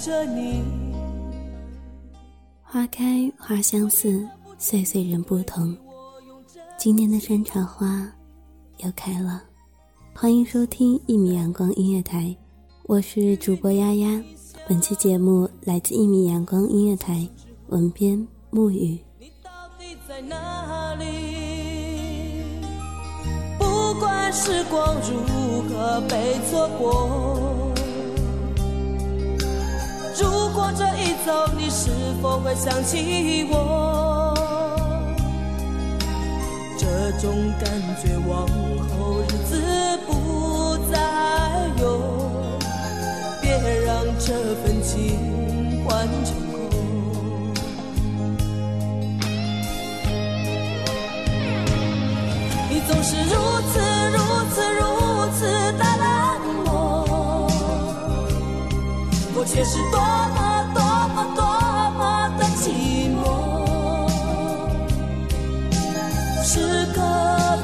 着你。花开花相似，岁岁人不同。今年的山茶花又开了，欢迎收听一米阳光音乐台，我是主播丫丫。本期节目来自一米阳光音乐台，文编沐雨。你到底在哪里？不管时光如何被错过，如果这一走，你是否会想起我？这种感觉往后日子不再有，别让这份情换成空。你总是如此却是多么多么多么的寂寞。时隔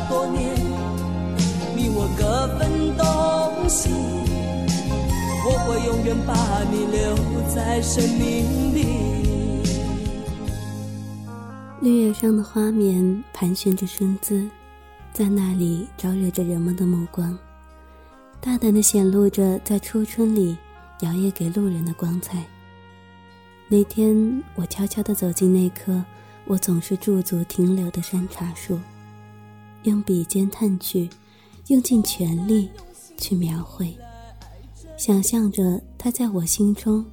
多年，你我各分东西，我会永远把你留在生命里。绿叶上的花棉盘旋着身姿，在那里招惹着人们的目光，大胆的显露着在初春里摇曳给路人的光彩。那天，我悄悄地走进那棵我总是驻足停留的山茶树，用笔尖探去，用尽全力去描绘，想象着它在我心中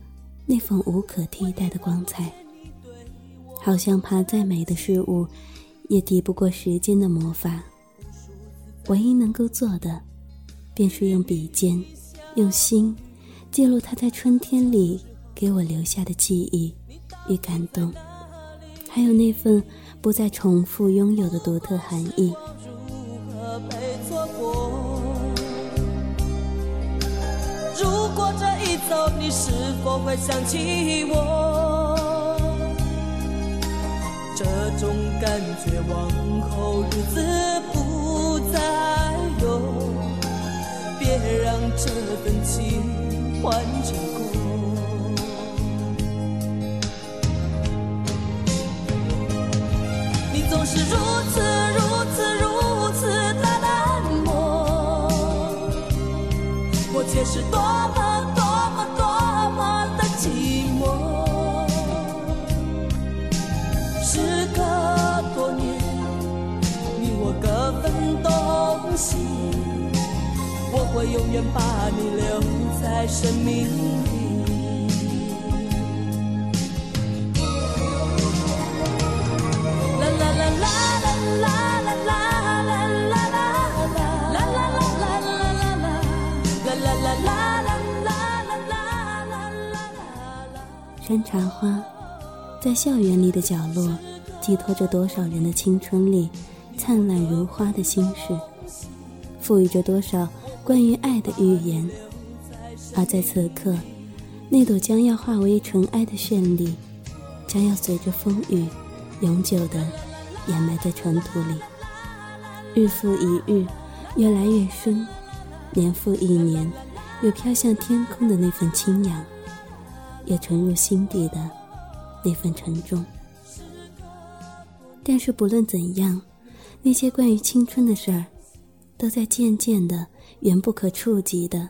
那份无可替代的光彩。好像怕再美的事物，也抵不过时间的魔法。唯一能够做的，便是用笔尖，用心，记录它在春天里给我留下的记忆与感动，还有那份不再重复拥有的独特含义。如何被错过？如果这一走，你是否会想起我？这种感觉往后日子不再有，别让这份情换成空。你总是如此如此如此的冷漠，我却是多么多么多么的寂寞。时隔多年，你我各分东西，我会永远把你留在生命里山茶花在校园里的角落，寄托着多少人的青春里灿烂如花的心事，赋予着多少关于爱的语言。而在此刻，那朵将要化为尘埃的绚丽，将要随着风雨，永久的掩埋在尘土里。日复一日，越来越深；年复一年，又飘向天空的那份清扬，也沉入心底的那份沉重。但是不论怎样，那些关于青春的事儿，都在渐渐的、远不可触及的。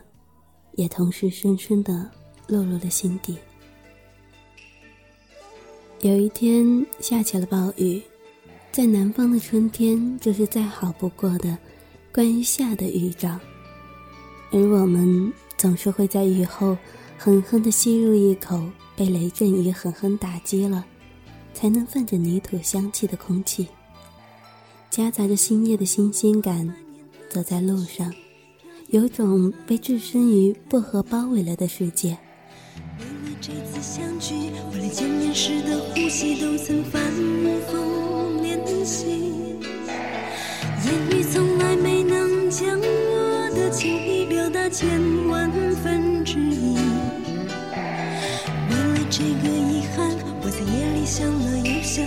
也同时深深的落入了心底。有一天下起了暴雨，在南方的春天，就是再好不过的关于夏的预兆。而我们总是会在雨后狠狠的吸入一口被雷阵雨狠狠打击了，才能泛着泥土香气的空气，夹杂着新叶的新鲜感，走在路上。有种被置身于薄荷包围了的世界。为了这次相聚，我连见面时的呼吸都曾反复练习。言语从来没能将我的情意表达千万分之一。为了这个遗憾，我在夜里想了又想，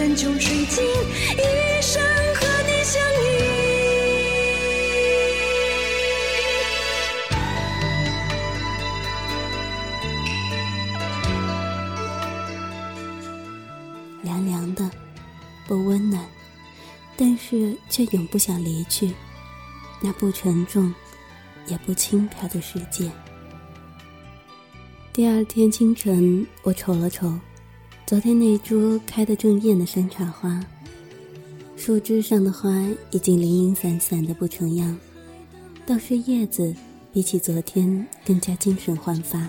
山穷水尽，一生和你相依。凉凉的，不温暖，但是却永不想离去。那不沉重，也不轻飘的世界。第二天清晨，我瞅了瞅，昨天那株开得正艳的山茶花，树枝上的花已经零零散散的不成样，倒是叶子比起昨天更加精神焕发，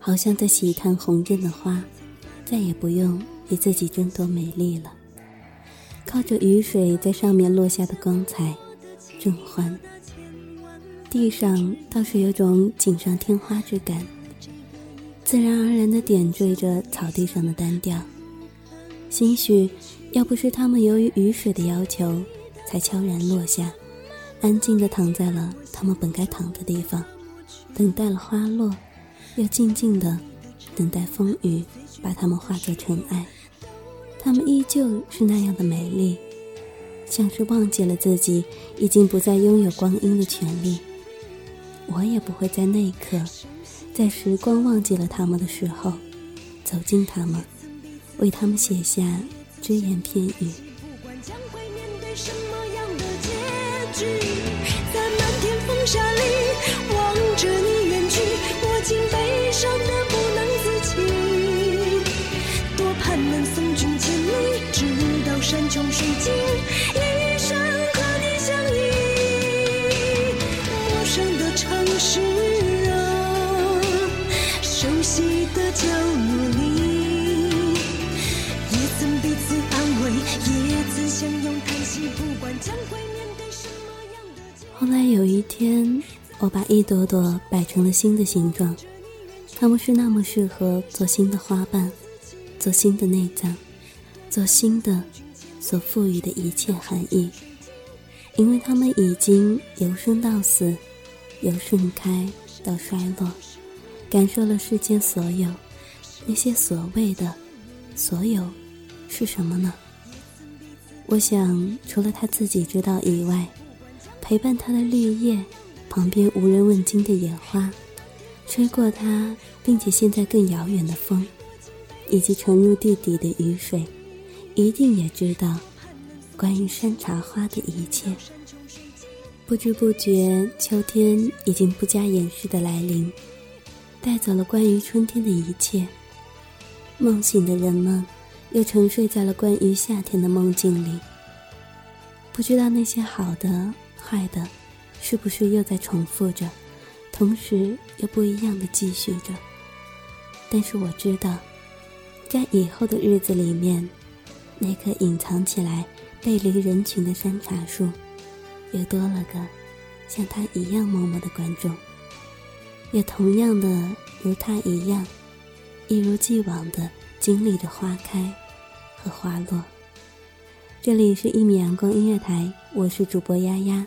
好像在喜看红艳的花，再也不用与自己争夺美丽了。靠着雨水在上面落下的光彩，正欢。地上倒是有种锦上添花之感，自然而然地点缀着草地上的单调。兴许，要不是他们由于雨水的要求，才悄然落下，安静地躺在了他们本该躺的地方，等待了花落，又静静地等待风雨把它们化作尘埃。它们依旧是那样的美丽，像是忘记了自己已经不再拥有光阴的权利。我也不会在那一刻，在时光忘记了他们的时候，走近他们，为他们写下只言片语。后来有一天，我把一朵朵摆成了新的形状，它们是那么适合做新的花瓣，做新的内脏，做新的所赋予的一切含义，因为它们已经由生到死，由盛开到衰落，感受了世间所有，那些所谓的所有是什么呢？我想，除了他自己知道以外，陪伴他的绿叶，旁边无人问津的野花，吹过它，并且现在更遥远的风，以及沉入地底的雨水，一定也知道关于山茶花的一切。不知不觉，秋天已经不加掩饰的来临，带走了关于春天的一切。梦醒的人们，又沉睡在了关于夏天的梦境里。不知道那些好的、坏的，是不是又在重复着？同时又不一样的继续着，但是我知道，在以后的日子里面，那棵隐藏起来、背离人群的山茶树，又多了个像他一样默默的观众，也同样的如他一样，一如既往的经历着花开和花落。这里是一米阳光音乐台，我是主播丫丫，